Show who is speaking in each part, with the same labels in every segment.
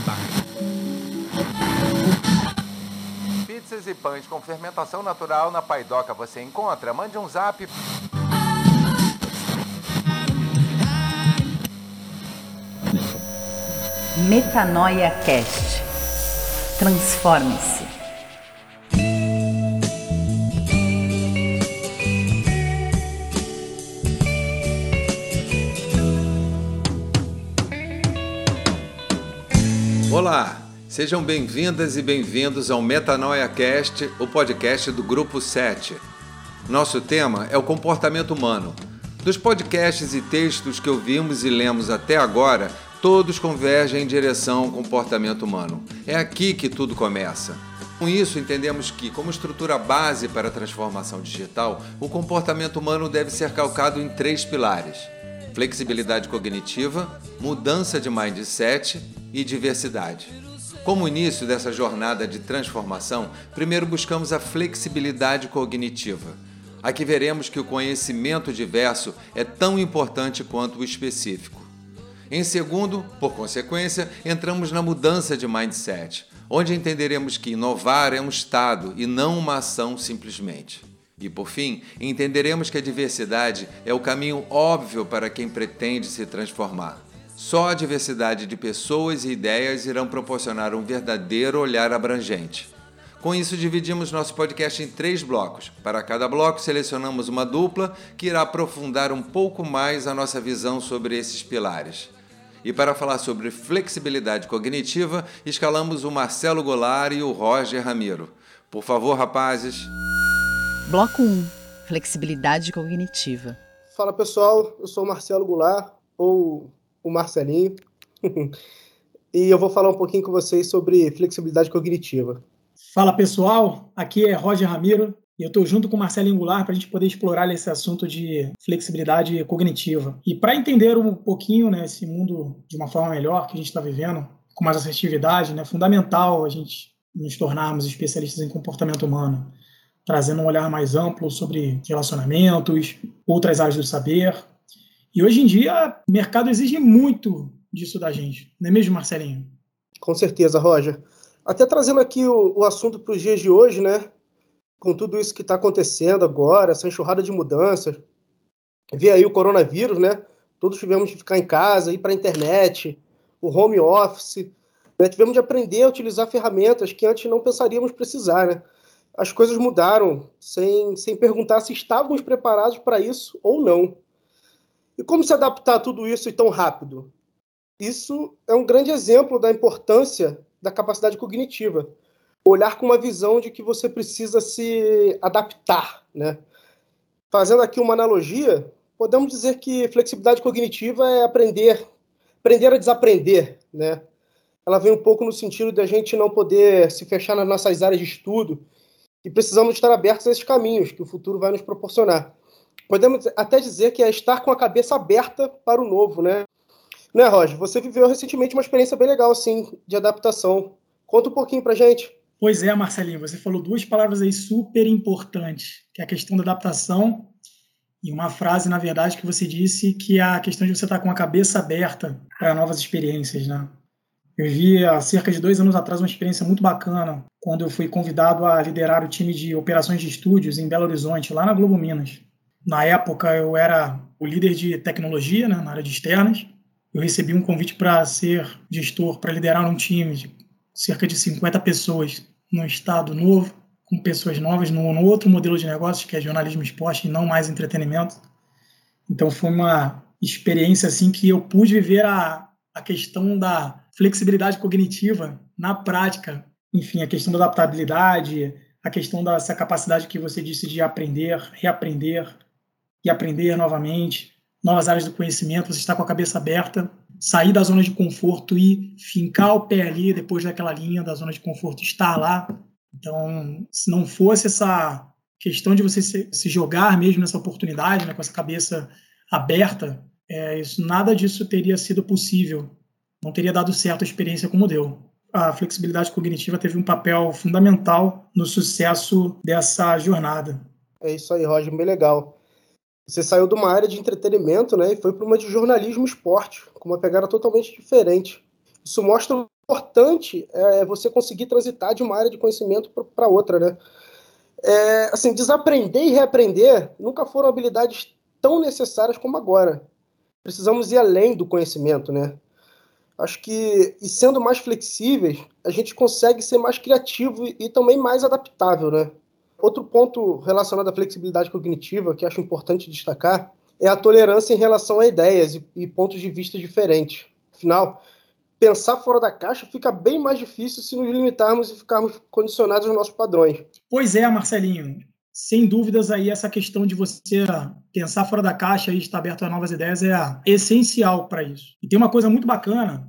Speaker 1: bar.
Speaker 2: Pizzas e pães com fermentação natural na Paidoca você encontra. Mande um zap.
Speaker 3: Metanoia Cast. Transforme-se.
Speaker 2: Olá, sejam bem-vindas e bem-vindos ao Metanoia Cast, o podcast do Grupo 7. Nosso tema é o comportamento humano. Dos podcasts e textos que ouvimos e lemos até agora, todos convergem em direção ao comportamento humano. É aqui que tudo começa. Com isso, entendemos que, como estrutura base para a transformação digital, o comportamento humano deve ser calcado em três pilares: flexibilidade cognitiva, mudança de mindset e diversidade. Como início dessa jornada de transformação, primeiro buscamos a flexibilidade cognitiva. Aqui veremos que o conhecimento diverso é tão importante quanto o específico. Em segundo, por consequência, entramos na mudança de mindset, onde entenderemos que inovar é um estado e não uma ação simplesmente. E por fim, entenderemos que a diversidade é o caminho óbvio para quem pretende se transformar. Só a diversidade de pessoas e ideias irão proporcionar um verdadeiro olhar abrangente. Com isso, dividimos nosso podcast em três blocos. Para cada bloco, selecionamos uma dupla que irá aprofundar um pouco mais a nossa visão sobre esses pilares. E para falar sobre flexibilidade cognitiva, escalamos o Marcelo Goulart e o Roger Ramiro. Por favor, rapazes.
Speaker 3: Bloco 1 Flexibilidade cognitiva.
Speaker 4: Fala pessoal, eu sou o Marcelo Goulart, ou o Marcelinho, e eu vou falar um pouquinho com vocês sobre flexibilidade cognitiva.
Speaker 1: Fala pessoal, aqui é Roger Ramiro e eu estou junto com o Marcelo Angular para a gente poder explorar esse assunto de flexibilidade cognitiva. E para entender um pouquinho né, esse mundo de uma forma melhor que a gente está vivendo, com mais assertividade, é né, fundamental a gente nos tornarmos especialistas em comportamento humano, trazendo um olhar mais amplo sobre relacionamentos, outras áreas do saber. E hoje em dia, o mercado exige muito disso da gente, não é mesmo, Marcelinho?
Speaker 4: Com certeza, Roger. Até trazendo aqui o, o assunto para os dias de hoje, né? Com tudo isso que está acontecendo agora, essa enxurrada de mudanças. Vê aí o coronavírus, né? Todos tivemos de ficar em casa, ir para a internet, o home office. Né? Tivemos de aprender a utilizar ferramentas que antes não pensaríamos precisar, né? As coisas mudaram sem, sem perguntar se estávamos preparados para isso ou não. E como se adaptar a tudo isso tão rápido? Isso é um grande exemplo da importância da capacidade cognitiva. Olhar com uma visão de que você precisa se adaptar, né? Fazendo aqui uma analogia, podemos dizer que flexibilidade cognitiva é aprender, aprender a desaprender, né? Ela vem um pouco no sentido de a gente não poder se fechar nas nossas áreas de estudo e precisamos estar abertos a esses caminhos que o futuro vai nos proporcionar. Podemos até dizer que é estar com a cabeça aberta para o novo, né? Né, Roger? Você viveu recentemente uma experiência bem legal, assim, de adaptação. Conta um pouquinho pra gente.
Speaker 1: Pois é, Marcelinho, você falou duas palavras aí super importantes, que é a questão da adaptação e uma frase, na verdade, que você disse que é a questão de você estar com a cabeça aberta para novas experiências, né? Eu vi há cerca de dois anos atrás uma experiência muito bacana, quando eu fui convidado a liderar o time de operações de estúdios em Belo Horizonte, lá na Globo Minas. Na época, eu era o líder de tecnologia, né, na área de externas, eu recebi um convite para ser gestor, para liderar um time de cerca de 50 pessoas no estado novo, com pessoas novas, no, no outro modelo de negócios, que é jornalismo esporte e não mais entretenimento. Então foi uma experiência assim que eu pude viver a, a questão da flexibilidade cognitiva na prática. Enfim, a questão da adaptabilidade, a questão dessa capacidade que você disse de aprender, reaprender e aprender novamente novas áreas do conhecimento, você está com a cabeça aberta, sair da zona de conforto e fincar o pé ali depois daquela linha da zona de conforto, estar lá. Então, se não fosse essa questão de você se, jogar mesmo nessa oportunidade, né, com essa cabeça aberta, é, isso, nada disso teria sido possível. Não teria dado certo a experiência como deu. A flexibilidade cognitiva teve um papel fundamental no sucesso dessa jornada.
Speaker 4: É isso aí, Roger, bem legal. Você saiu de uma área de entretenimento, né, e foi para uma de jornalismo esporte, com uma pegada totalmente diferente. Isso mostra importante é você conseguir transitar de uma área de conhecimento para outra, né? É, assim, desaprender e reaprender nunca foram habilidades tão necessárias como agora. Precisamos ir além do conhecimento, né? Acho que, e sendo mais flexíveis, a gente consegue ser mais criativo e, e também mais adaptável, né? Outro ponto relacionado à flexibilidade cognitiva que acho importante destacar é a tolerância em relação a ideias e, e pontos de vista diferentes. Afinal, pensar fora da caixa fica bem mais difícil se nos limitarmos e ficarmos condicionados aos nossos padrões.
Speaker 1: Pois é, Marcelinho. Sem dúvidas aí essa questão de você pensar fora da caixa e estar aberto a novas ideias é essencial para isso. E tem uma coisa muito bacana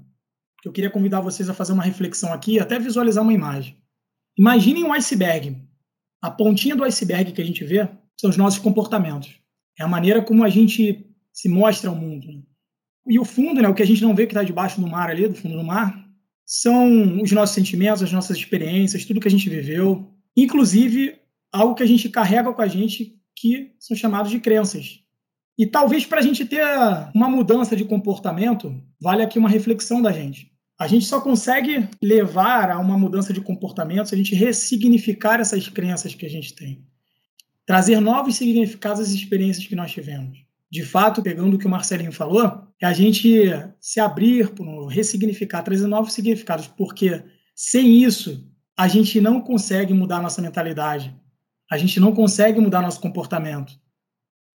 Speaker 1: que eu queria convidar vocês a fazer uma reflexão aqui, até visualizar uma imagem. Imaginem um iceberg. A pontinha do iceberg que a gente vê são os nossos comportamentos. É a maneira como a gente se mostra ao mundo. Né? E o fundo, né, o que a gente não vê que está debaixo do mar ali, do fundo do mar, são os nossos sentimentos, as nossas experiências, tudo que a gente viveu, inclusive algo que a gente carrega com a gente que são chamados de crenças. E talvez para a gente ter uma mudança de comportamento, vale aqui uma reflexão da gente. A gente só consegue levar a uma mudança de comportamento se a gente ressignificar essas crenças que a gente tem. Trazer novos significados às experiências que nós tivemos. De fato, pegando o que o Marcelinho falou, é a gente se abrir, ressignificar, trazer novos significados, porque sem isso a gente não consegue mudar nossa mentalidade, a gente não consegue mudar nosso comportamento.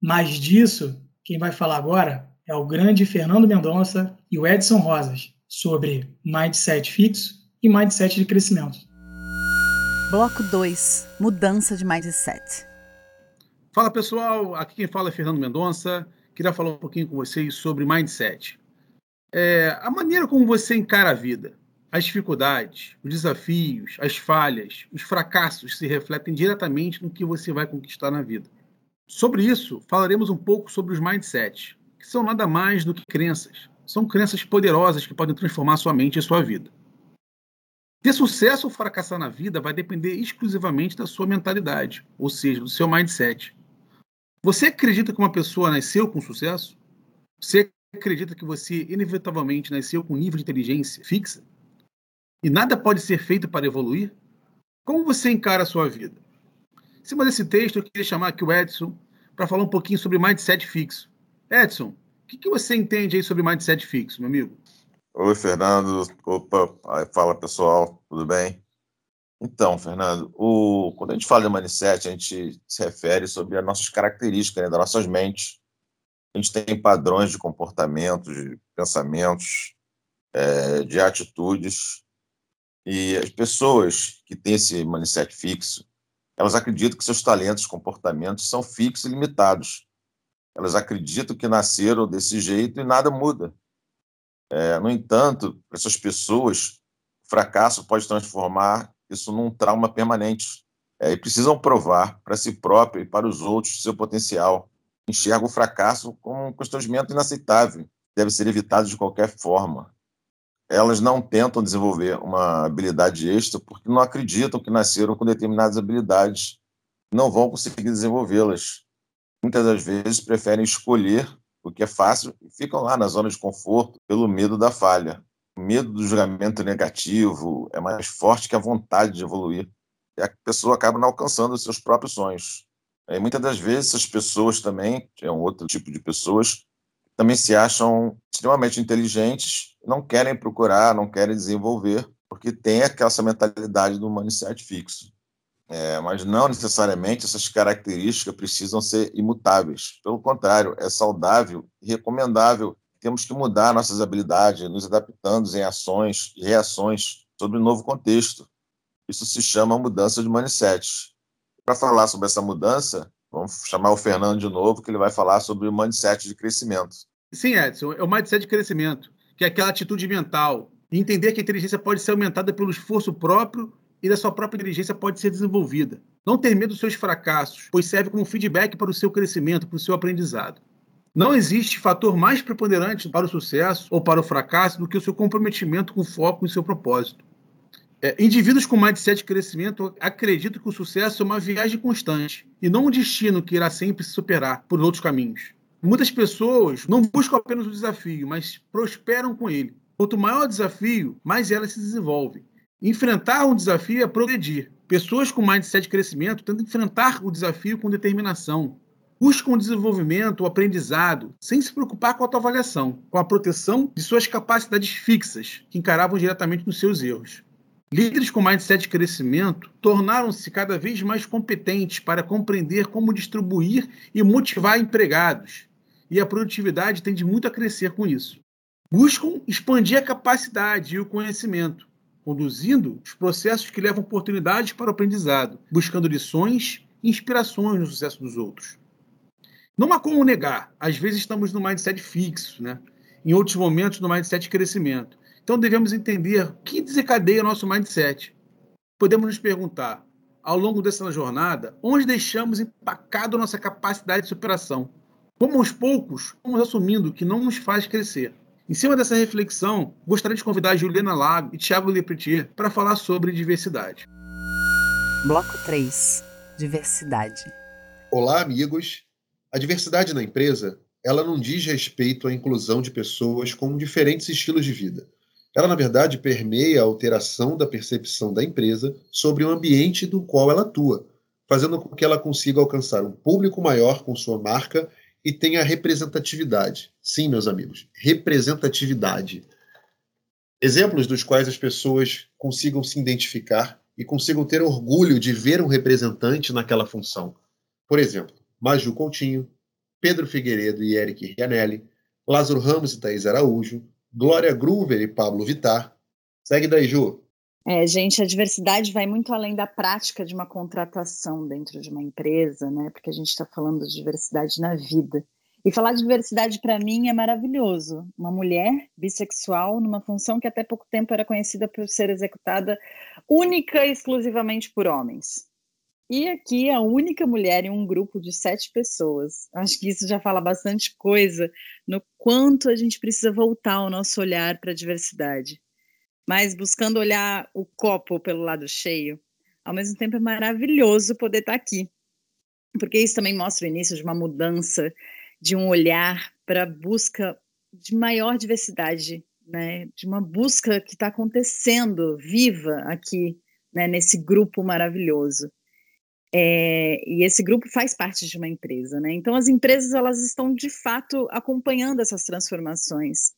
Speaker 1: Mas disso, quem vai falar agora é o grande Fernando Mendonça e o Edson Rosas sobre mindset fixo e mindset de crescimento.
Speaker 3: Bloco 2 Mudança de mindset.
Speaker 5: Fala pessoal, aqui quem fala é Fernando Mendonça. Queria falar um pouquinho com vocês sobre mindset. É, a maneira como você encara a vida, as dificuldades, os desafios, as falhas, os fracassos se refletem diretamente no que você vai conquistar na vida. Sobre isso, falaremos um pouco sobre os mindsets, que são nada mais do que crenças, são crenças poderosas que podem transformar sua mente e sua vida. Ter sucesso ou fracassar na vida vai depender exclusivamente da sua mentalidade, ou seja, do seu mindset. Você acredita que uma pessoa nasceu com sucesso? Você acredita que você inevitavelmente nasceu com um nível de inteligência fixa? E nada pode ser feito para evoluir? Como você encara a sua vida? Em cima desse texto, eu queria chamar aqui o Edson para falar um pouquinho sobre mindset fixo. Edson, o que, que você entende aí sobre mindset fixo, meu amigo?
Speaker 6: Oi, Fernando. Opa, fala pessoal, tudo bem? Então, Fernando, o... quando a gente fala de mindset, a gente se refere sobre as nossas características, né, das nossas mentes. A gente tem padrões de comportamentos, de pensamentos, é, de atitudes. E as pessoas que têm esse mindset fixo, elas acreditam que seus talentos, comportamentos são fixos e limitados. Elas acreditam que nasceram desse jeito e nada muda. É, no entanto, para essas pessoas, o fracasso pode transformar isso num trauma permanente. É, e precisam provar para si próprio e para os outros seu potencial. Enxergam o fracasso como um constrangimento inaceitável, deve ser evitado de qualquer forma. Elas não tentam desenvolver uma habilidade extra porque não acreditam que nasceram com determinadas habilidades não vão conseguir desenvolvê-las muitas das vezes preferem escolher o que é fácil e ficam lá na zona de conforto pelo medo da falha. O medo do julgamento negativo é mais forte que a vontade de evoluir. E a pessoa acaba não alcançando os seus próprios sonhos. E muitas das vezes essas pessoas também, é um outro tipo de pessoas, também se acham extremamente inteligentes, não querem procurar, não querem desenvolver, porque tem aquela mentalidade do mindset fixo. É, mas não necessariamente essas características precisam ser imutáveis. Pelo contrário, é saudável e recomendável. Temos que mudar nossas habilidades, nos adaptando em ações e reações sobre o novo contexto. Isso se chama mudança de mindset. Para falar sobre essa mudança, vamos chamar o Fernando de novo, que ele vai falar sobre o mindset de crescimento.
Speaker 5: Sim, Edson, é o mindset de crescimento, que é aquela atitude mental, e entender que a inteligência pode ser aumentada pelo esforço próprio e da sua própria inteligência pode ser desenvolvida. Não ter medo dos seus fracassos, pois serve como feedback para o seu crescimento, para o seu aprendizado. Não existe fator mais preponderante para o sucesso ou para o fracasso do que o seu comprometimento com foco em seu propósito. É, indivíduos com mindset de crescimento acreditam que o sucesso é uma viagem constante e não um destino que irá sempre se superar por outros caminhos. Muitas pessoas não buscam apenas o desafio, mas prosperam com ele. Quanto maior o desafio, mais ela se desenvolve. Enfrentar um desafio é progredir. Pessoas com mindset de crescimento tentam enfrentar o desafio com determinação. Buscam o desenvolvimento, o aprendizado, sem se preocupar com a autoavaliação, com a proteção de suas capacidades fixas, que encaravam diretamente nos seus erros. Líderes com mindset de crescimento tornaram-se cada vez mais competentes para compreender como distribuir e motivar empregados, e a produtividade tende muito a crescer com isso. Buscam expandir a capacidade e o conhecimento, conduzindo os processos que levam oportunidades para o aprendizado, buscando lições e inspirações no sucesso dos outros. Não há como negar, às vezes estamos no mindset fixo, né? em outros momentos no mindset de crescimento. Então devemos entender o que desencadeia nosso mindset. Podemos nos perguntar, ao longo dessa jornada, onde deixamos empacado nossa capacidade de superação? Como aos poucos vamos assumindo que não nos faz crescer? Em cima dessa reflexão, gostaria de convidar Juliana Lago e Thiago Lepretier para falar sobre diversidade.
Speaker 3: Bloco 3 Diversidade.
Speaker 7: Olá, amigos. A diversidade na empresa, ela não diz respeito à inclusão de pessoas com diferentes estilos de vida. Ela, na verdade, permeia a alteração da percepção da empresa sobre o ambiente do qual ela atua, fazendo com que ela consiga alcançar um público maior com sua marca e tenha representatividade. Sim, meus amigos, representatividade. Exemplos dos quais as pessoas consigam se identificar e consigam ter orgulho de ver um representante naquela função. Por exemplo, Maju Coutinho, Pedro Figueiredo e Eric Rianelli, Lázaro Ramos e Thaís Araújo, Glória Gruver e Pablo Vitar. Segue daí, Ju.
Speaker 3: É, gente, a diversidade vai muito além da prática de uma contratação dentro de uma empresa, né? Porque a gente está falando de diversidade na vida. E falar de diversidade para mim é maravilhoso. Uma mulher bissexual numa função que até pouco tempo era conhecida por ser executada única e exclusivamente por homens. E aqui a única mulher em um grupo de sete pessoas. Acho que isso já fala bastante coisa no quanto a gente precisa voltar o nosso olhar para a diversidade mas buscando olhar o copo pelo lado cheio. Ao mesmo tempo é maravilhoso poder estar aqui, porque isso também mostra o início de uma mudança de um olhar para a busca de maior diversidade, né? de uma busca que está acontecendo viva aqui, né? nesse grupo maravilhoso. É, e esse grupo faz parte de uma empresa, né? Então as empresas elas estão de fato acompanhando essas transformações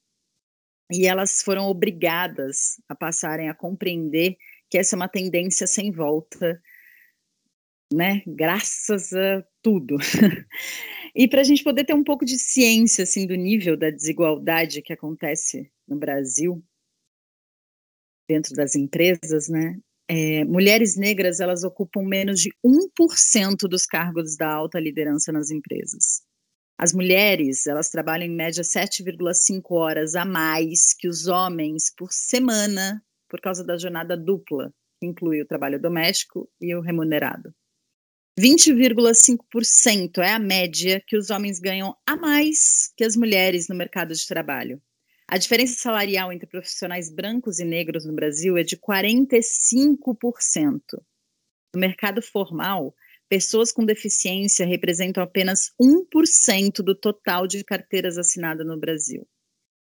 Speaker 3: e elas foram obrigadas a passarem a compreender que essa é uma tendência sem volta, né? Graças a tudo. e para a gente poder ter um pouco de ciência assim do nível da desigualdade que acontece no Brasil dentro das empresas, né? É, mulheres negras elas ocupam menos de 1% dos cargos da alta liderança nas empresas. As mulheres, elas trabalham em média 7,5 horas a mais que os homens por semana, por causa da jornada dupla, que inclui o trabalho doméstico e o remunerado. 20,5% é a média que os homens ganham a mais que as mulheres no mercado de trabalho. A diferença salarial entre profissionais brancos e negros no Brasil é de 45%. No mercado formal, pessoas com deficiência representam apenas 1% do total de carteiras assinadas no Brasil.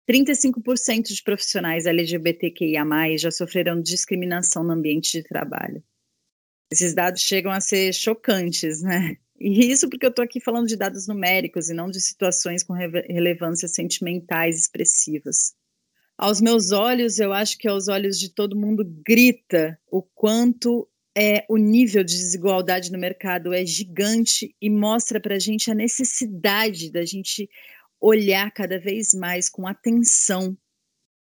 Speaker 3: 35% de profissionais LGBTQIA+, já sofreram discriminação no ambiente de trabalho. Esses dados chegam a ser chocantes, né? E isso porque eu estou aqui falando de dados numéricos e não de situações com relevâncias sentimentais expressivas. Aos meus olhos, eu acho que aos olhos de todo mundo grita o quanto é, o nível de desigualdade no mercado é gigante e mostra para a gente a necessidade da gente olhar cada vez mais com atenção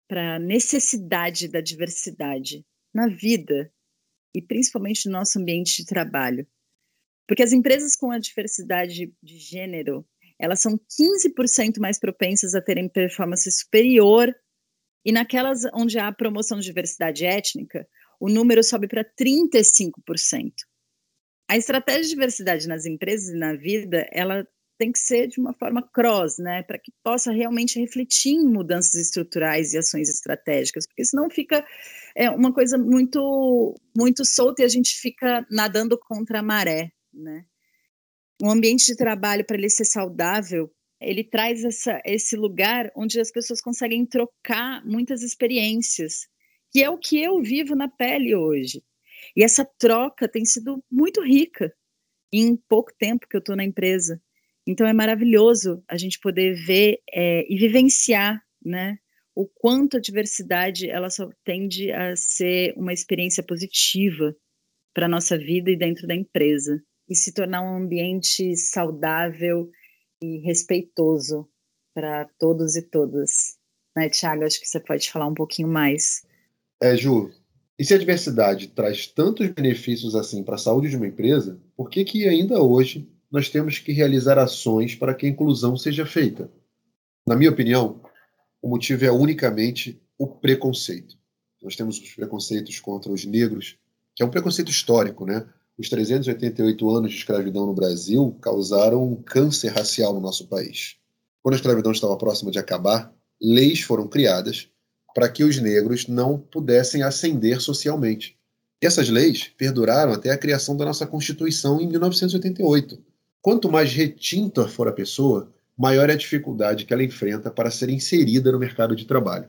Speaker 3: para a necessidade da diversidade na vida e principalmente no nosso ambiente de trabalho. Porque as empresas com a diversidade de gênero, elas são 15% mais propensas a terem performance superior. E naquelas onde há promoção de diversidade étnica, o número sobe para 35%. A estratégia de diversidade nas empresas e na vida, ela tem que ser de uma forma cross, né, para que possa realmente refletir em mudanças estruturais e ações estratégicas, porque senão fica é, uma coisa muito muito solta e a gente fica nadando contra a maré, né? Um ambiente de trabalho para ele ser saudável ele traz essa, esse lugar onde as pessoas conseguem trocar muitas experiências, que é o que eu vivo na pele hoje. E essa troca tem sido muito rica em pouco tempo que eu estou na empresa. Então é maravilhoso a gente poder ver é, e vivenciar, né, o quanto a diversidade ela só tende a ser uma experiência positiva para a nossa vida e dentro da empresa e se tornar um ambiente saudável e respeitoso para todos e todas. Né, Tiago? Acho que você pode falar um pouquinho mais.
Speaker 7: É, Ju, e se a diversidade traz tantos benefícios assim para a saúde de uma empresa, por que, que ainda hoje nós temos que realizar ações para que a inclusão seja feita? Na minha opinião, o motivo é unicamente o preconceito. Nós temos os preconceitos contra os negros, que é um preconceito histórico, né? Os 388 anos de escravidão no Brasil causaram um câncer racial no nosso país. Quando a escravidão estava próxima de acabar, leis foram criadas para que os negros não pudessem ascender socialmente. E essas leis perduraram até a criação da nossa Constituição em 1988. Quanto mais retinta for a pessoa, maior é a dificuldade que ela enfrenta para ser inserida no mercado de trabalho.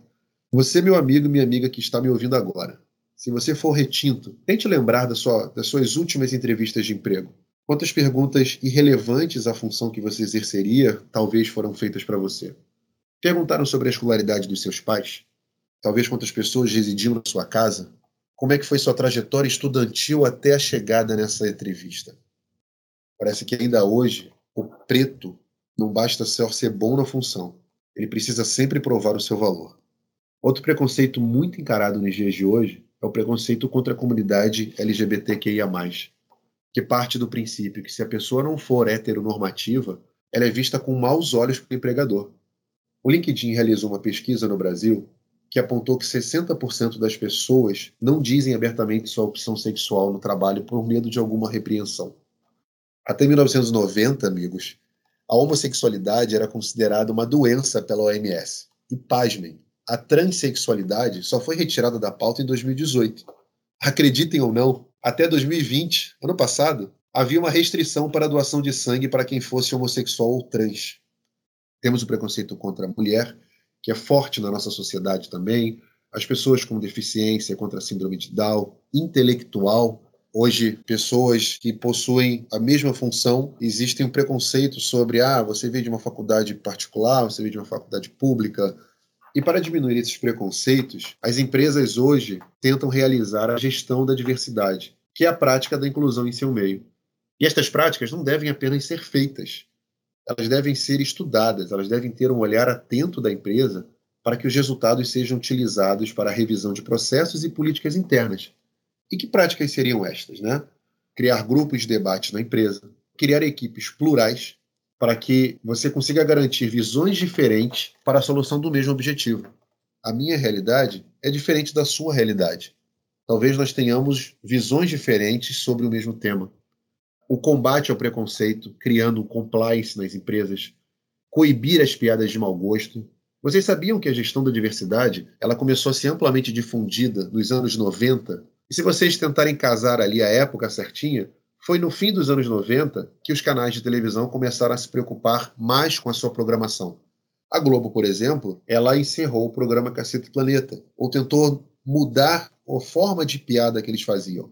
Speaker 7: Você, meu amigo minha amiga que está me ouvindo agora, se você for retinto, tente lembrar da sua, das suas últimas entrevistas de emprego. Quantas perguntas irrelevantes à função que você exerceria talvez foram feitas para você? Perguntaram sobre a escolaridade dos seus pais? Talvez quantas pessoas residiam na sua casa? Como é que foi sua trajetória estudantil até a chegada nessa entrevista? Parece que ainda hoje o preto não basta só ser bom na função, ele precisa sempre provar o seu valor. Outro preconceito muito encarado nos dias de hoje é o preconceito contra a comunidade LGBTQIA, que parte do princípio que se a pessoa não for heteronormativa, ela é vista com maus olhos pelo empregador. O LinkedIn realizou uma pesquisa no Brasil que apontou que 60% das pessoas não dizem abertamente sua opção sexual no trabalho por medo de alguma repreensão. Até 1990, amigos, a homossexualidade era considerada uma doença pela OMS. E pasmem, a transexualidade só foi retirada da pauta em 2018. Acreditem ou não, até 2020, ano passado, havia uma restrição para a doação de sangue para quem fosse homossexual ou trans. Temos o preconceito contra a mulher, que é forte na nossa sociedade também, as pessoas com deficiência contra a síndrome de Down, intelectual, Hoje, pessoas que possuem a mesma função, existem um preconceito sobre, ah, você veio de uma faculdade particular, você veio de uma faculdade pública. E para diminuir esses preconceitos, as empresas hoje tentam realizar a gestão da diversidade, que é a prática da inclusão em seu meio. E estas práticas não devem apenas ser feitas, elas devem ser estudadas, elas devem ter um olhar atento da empresa para que os resultados sejam utilizados para a revisão de processos e políticas internas e que práticas seriam estas? Né? Criar grupos de debate na empresa, criar equipes plurais para que você consiga garantir visões diferentes para a solução do mesmo objetivo. A minha realidade é diferente da sua realidade. Talvez nós tenhamos visões diferentes sobre o mesmo tema. O combate ao preconceito, criando compliance nas empresas, coibir as piadas de mau gosto. Vocês sabiam que a gestão da diversidade ela começou a ser amplamente difundida nos anos 90 e se vocês tentarem casar ali a época certinha, foi no fim dos anos 90 que os canais de televisão começaram a se preocupar mais com a sua programação. A Globo, por exemplo, ela encerrou o programa Cacete Planeta, ou tentou mudar a forma de piada que eles faziam.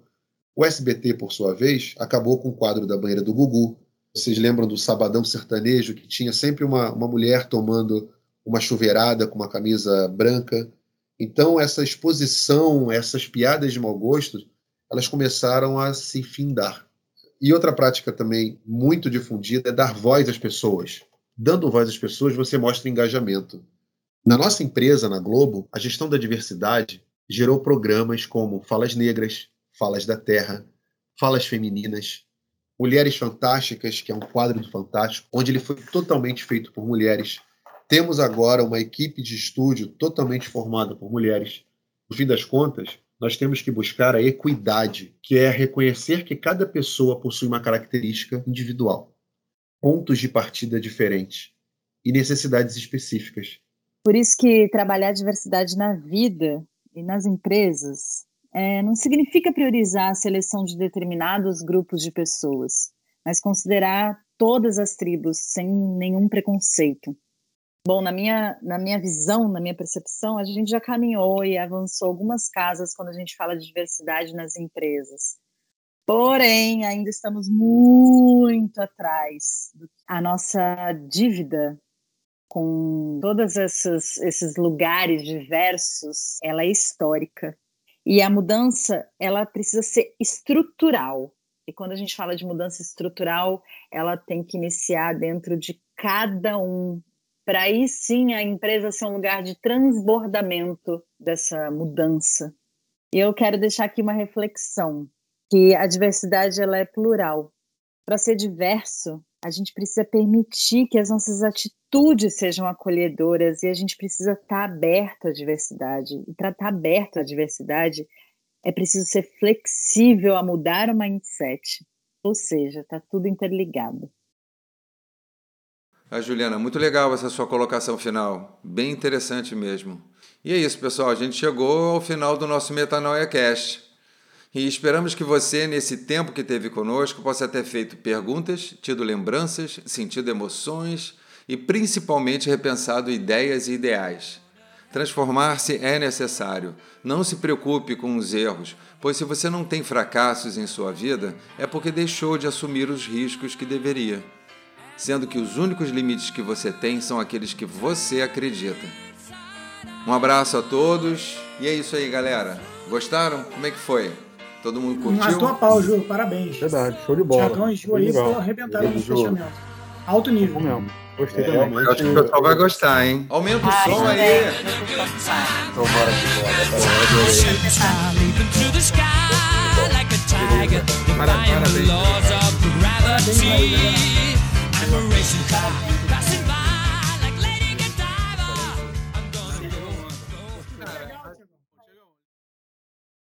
Speaker 7: O SBT, por sua vez, acabou com o quadro da banheira do Gugu. Vocês lembram do Sabadão Sertanejo, que tinha sempre uma, uma mulher tomando uma chuveirada com uma camisa branca? Então, essa exposição, essas piadas de mau gosto, elas começaram a se findar. E outra prática também muito difundida é dar voz às pessoas. Dando voz às pessoas, você mostra engajamento. Na nossa empresa, na Globo, a gestão da diversidade gerou programas como Falas Negras, Falas da Terra, Falas Femininas, Mulheres Fantásticas, que é um quadro do Fantástico, onde ele foi totalmente feito por mulheres, temos agora uma equipe de estúdio totalmente formada por mulheres. No fim das contas, nós temos que buscar a equidade, que é reconhecer que cada pessoa possui uma característica individual, pontos de partida diferentes e necessidades específicas.
Speaker 3: Por isso que trabalhar a diversidade na vida e nas empresas é, não significa priorizar a seleção de determinados grupos de pessoas, mas considerar todas as tribos, sem nenhum preconceito. Bom, na minha, na minha visão, na minha percepção, a gente já caminhou e avançou algumas casas quando a gente fala de diversidade nas empresas. Porém, ainda estamos muito atrás. A nossa dívida com todos esses, esses lugares diversos, ela é histórica. E a mudança, ela precisa ser estrutural. E quando a gente fala de mudança estrutural, ela tem que iniciar dentro de cada um para aí sim a empresa ser um lugar de transbordamento dessa mudança. E eu quero deixar aqui uma reflexão, que a diversidade ela é plural. Para ser diverso, a gente precisa permitir que as nossas atitudes sejam acolhedoras e a gente precisa estar tá aberto à diversidade. E para estar tá aberto à diversidade, é preciso ser flexível a mudar o mindset. Ou seja, está tudo interligado.
Speaker 2: A Juliana, muito legal essa sua colocação final, bem interessante mesmo. E é isso, pessoal, a gente chegou ao final do nosso Metanoia Cast. E esperamos que você, nesse tempo que teve conosco, possa ter feito perguntas, tido lembranças, sentido emoções e principalmente repensado ideias e ideais. Transformar-se é necessário. Não se preocupe com os erros, pois se você não tem fracassos em sua vida, é porque deixou de assumir os riscos que deveria sendo que os únicos limites que você tem são aqueles que você acredita. Um abraço a todos e é isso aí, galera. Gostaram? Como é que foi? Todo mundo curtiu?
Speaker 1: Matou a pau, Ju. Parabéns.
Speaker 5: Verdade, show de bola.
Speaker 1: Tiagão e Ju aí arrebentaram no fechamento. Alto nível.
Speaker 5: mesmo. Gostei é, também.
Speaker 2: Acho que o pessoal vai gostar, hein? Aumenta o som aí.
Speaker 6: Então bora que
Speaker 5: bora. Parabéns.
Speaker 1: Parabéns.
Speaker 8: I'm car passing.